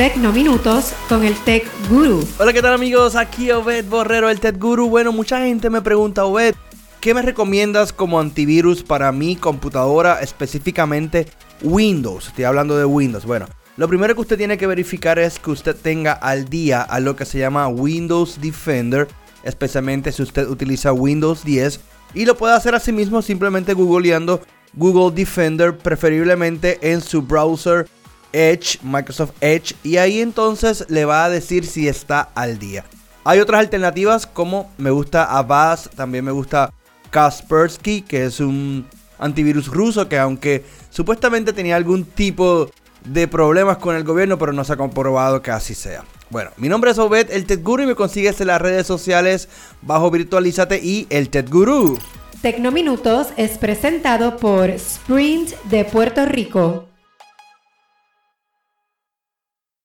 Tecnominutos con el Tech Guru. Hola, ¿qué tal amigos? Aquí Obed Borrero, el Tech Guru. Bueno, mucha gente me pregunta, Obed, ¿qué me recomiendas como antivirus para mi computadora, específicamente Windows? Estoy hablando de Windows. Bueno, lo primero que usted tiene que verificar es que usted tenga al día a lo que se llama Windows Defender, especialmente si usted utiliza Windows 10. Y lo puede hacer así mismo simplemente googleando Google Defender, preferiblemente en su browser Edge, Microsoft Edge, y ahí entonces le va a decir si está al día. Hay otras alternativas como me gusta Avast, también me gusta Kaspersky, que es un antivirus ruso que aunque supuestamente tenía algún tipo de problemas con el gobierno, pero no se ha comprobado que así sea. Bueno, mi nombre es Obed, el Ted Guru, y me consigues en las redes sociales bajo Virtualízate y el Ted Guru. Tecnominutos es presentado por Sprint de Puerto Rico.